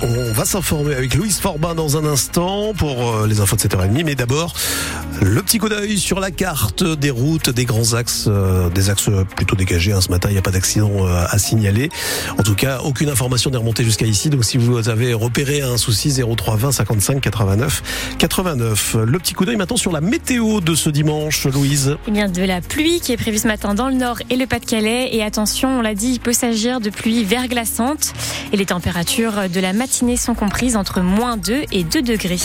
On va s'informer avec Louise Forbin dans un instant pour euh, les infos de 7h30. Mais d'abord, le petit coup d'œil sur la carte des routes, des grands axes, euh, des axes plutôt dégagés. Hein. Ce matin, il n'y a pas d'accident euh, à signaler. En tout cas, aucune information n'est remontée jusqu'à ici. Donc si vous avez repéré un souci, 03 20 55 89 89. Le petit coup d'œil maintenant sur la météo de ce dimanche, Louise. Y a de la pluie qui est prévue ce matin dans le nord et le Pas-de-Calais. Et attention, on l'a dit, il peut s'agir de pluie verglaçante. Et les températures de la matinée sont comprises entre moins 2 et 2 degrés.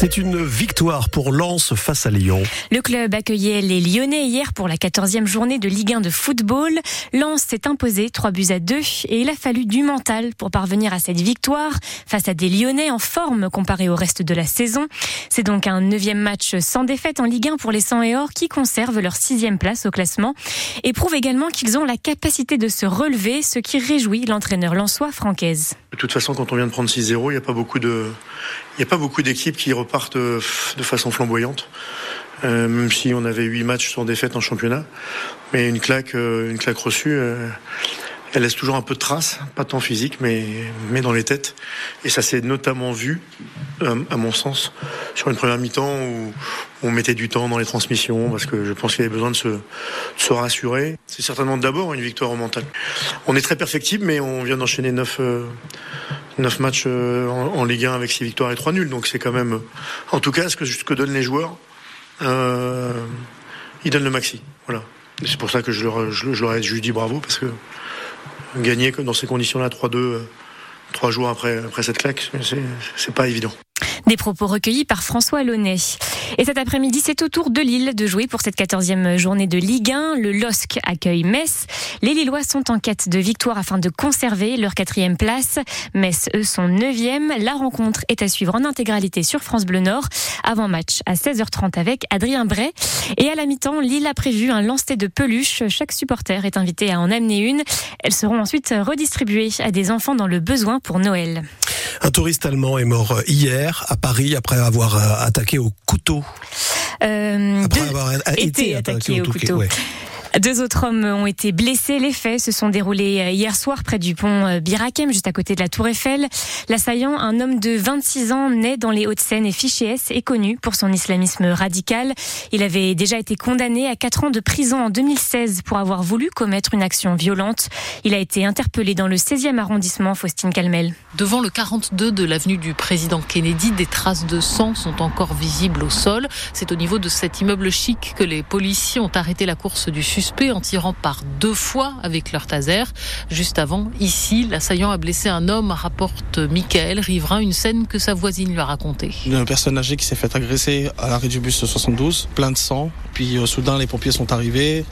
C'est une victoire pour Lens face à Lyon. Le club accueillait les Lyonnais hier pour la 14e journée de Ligue 1 de football. Lens s'est imposé 3 buts à 2 et il a fallu du mental pour parvenir à cette victoire face à des Lyonnais en forme comparé au reste de la saison. C'est donc un neuvième match sans défaite en Ligue 1 pour les 100 et Or qui conservent leur sixième place au classement et prouvent également qu'ils ont la capacité de se relever, ce qui réjouit l'entraîneur lensois Francaise. De toute façon, quand on vient de prendre 6-0, il n'y a pas beaucoup de, il n'y a pas beaucoup d'équipes qui repartent de façon flamboyante. Euh, même si on avait huit matchs sans défaite en championnat, mais une claque, euh, une claque reçue, euh, elle laisse toujours un peu de traces, pas tant physique, mais, mais dans les têtes. Et ça s'est notamment vu, à mon sens, sur une première mi-temps où on mettait du temps dans les transmissions, parce que je pense qu'il y avait besoin de se, de se rassurer. C'est certainement d'abord une victoire au mental. On est très perfectible, mais on vient d'enchaîner neuf 9 matchs euh, en, Ligue 1 avec 6 victoires et 3 nuls. Donc c'est quand même, en tout cas, ce que, ce que donnent les joueurs, euh, ils donnent le maxi. Voilà. C'est pour ça que je leur, je, leur ai juste dit bravo parce que gagner dans ces conditions-là 3-2, euh, trois jours après, après cette claque, c'est pas évident. Des propos recueillis par François Launay. Et cet après-midi, c'est au tour de Lille de jouer pour cette 14e journée de Ligue 1. Le LOSC accueille Metz. Les Lillois sont en quête de victoire afin de conserver leur quatrième place. Metz, eux, sont neuvième. La rencontre est à suivre en intégralité sur France Bleu Nord. Avant match à 16h30 avec Adrien Bray. Et à la mi-temps, Lille a prévu un lancer de peluche. Chaque supporter est invité à en amener une. Elles seront ensuite redistribuées à des enfants dans le besoin pour Noël. Un touriste allemand est mort hier à Paris après avoir euh, attaqué au couteau. Euh, après avoir été, attaqué, au, couteau. Deux autres hommes ont été blessés. Les faits se sont déroulés euh, hier soir près du pont euh, Birakem, juste à côté de la Tour Eiffel. L'assaillant, un homme de 26 ans, né dans les Hauts-de-Seine et fiché S, est connu pour son islamisme radical. Il avait déjà été condamné à 4 ans de prison en 2016 pour avoir voulu commettre une action violente. Il a été interpellé dans le 16e arrondissement, Faustine Calmel. Devant le 42 de l'avenue du président Kennedy, des traces de sang sont encore visibles au sol. C'est au niveau de cet immeuble chic que les policiers ont arrêté la course du en tirant par deux fois avec leur taser. Juste avant, ici, l'assaillant a blessé un homme, rapporte Michael Riverain, une scène que sa voisine lui a racontée. Une personne âgée qui s'est fait agresser à l'arrêt du bus 72, plein de sang. Puis euh, soudain, les pompiers sont arrivés,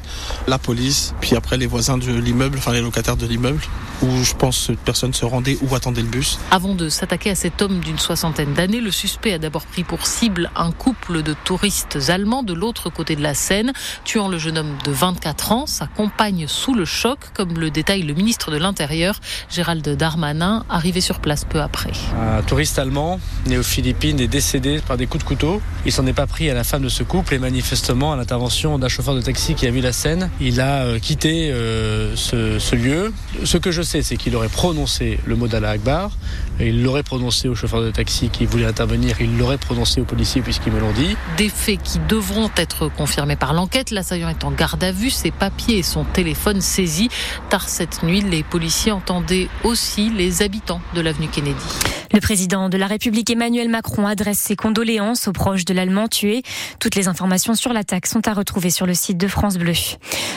la police, puis après les voisins de l'immeuble, enfin les locataires de l'immeuble, où je pense que personne se rendait ou attendait le bus. Avant de s'attaquer à cet homme d'une soixantaine d'années, le suspect a d'abord pris pour cible un couple de touristes allemands de l'autre côté de la Seine, tuant le jeune homme de 20 24 ans, sa compagne sous le choc, comme le détaille le ministre de l'Intérieur, Gérald Darmanin, arrivé sur place peu après. Un touriste allemand, né aux Philippines, est décédé par des coups de couteau. Il s'en est pas pris à la femme de ce couple et manifestement à l'intervention d'un chauffeur de taxi qui a vu la scène, il a euh, quitté euh, ce, lieu. Ce que je sais, c'est qu'il aurait prononcé le mot d'Allah Akbar, il l'aurait prononcé au chauffeur de taxi qui voulait intervenir, il l'aurait prononcé aux policiers puisqu'ils me l'ont dit. Des faits qui devront être confirmés par l'enquête, l'assaillant est en garde à vue ses papiers et son téléphone saisis. Tard cette nuit, les policiers entendaient aussi les habitants de l'avenue Kennedy. Le président de la République Emmanuel Macron adresse ses condoléances aux proches de l'Allemand tué. Toutes les informations sur l'attaque sont à retrouver sur le site de France Bleu.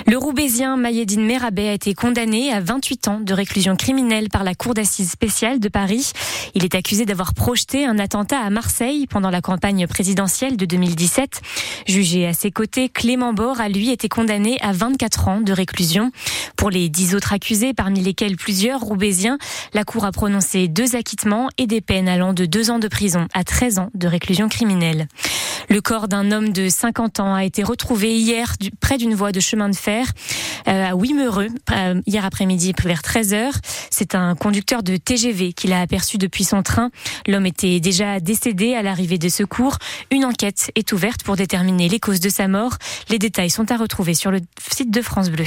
Le Roubaisien Mayedine Merabet a été condamné à 28 ans de réclusion criminelle par la Cour d'assises spéciale de Paris. Il est accusé d'avoir projeté un attentat à Marseille pendant la campagne présidentielle de 2017. Jugé à ses côtés, Clément Bord a lui été condamné à 24 ans de réclusion. Pour les 10 autres accusés, parmi lesquels plusieurs Roubaisiens, la Cour a prononcé deux acquittements et des peines allant de 2 ans de prison à 13 ans de réclusion criminelle. Le corps d'un homme de 50 ans a été retrouvé hier près d'une voie de chemin de fer euh, à Wimereux, euh, hier après-midi vers 13h. C'est un conducteur de TGV qui l'a aperçu depuis son train. L'homme était déjà décédé à l'arrivée des secours. Une enquête est ouverte pour déterminer les causes de sa mort. Les détails sont à retrouver sur le site de France Bleu.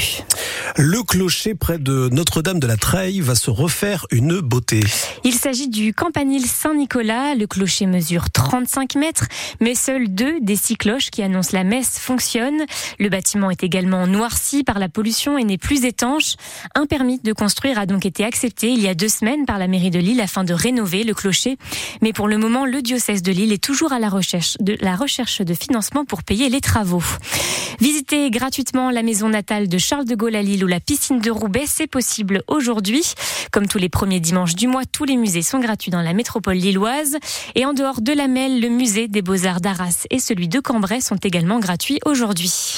Le clocher près de Notre-Dame de la Treille va se refaire une beauté. Il s'agit du campanile Saint-Nicolas. Le clocher mesure 35 mètres, mais seuls deux des six cloches qui annoncent la messe fonctionnent. Le bâtiment est également noirci par la pollution et n'est plus étanche. Un permis de construire a donc été accepté il y a deux semaines par la mairie de Lille afin de rénover le clocher. Mais pour le moment, le diocèse de Lille est toujours à la recherche de, la recherche de financement pour payer les travaux. Visitez gratuitement la maison natale de Charles de Gaulle à Lille ou la piscine de Roubaix, c'est possible aujourd'hui. Comme tous les premiers dimanches du mois, tous les musées sont gratuits dans la métropole lilloise. Et en dehors de la Melle, le musée des beaux-arts d'Arras et celui de Cambrai sont également gratuits aujourd'hui.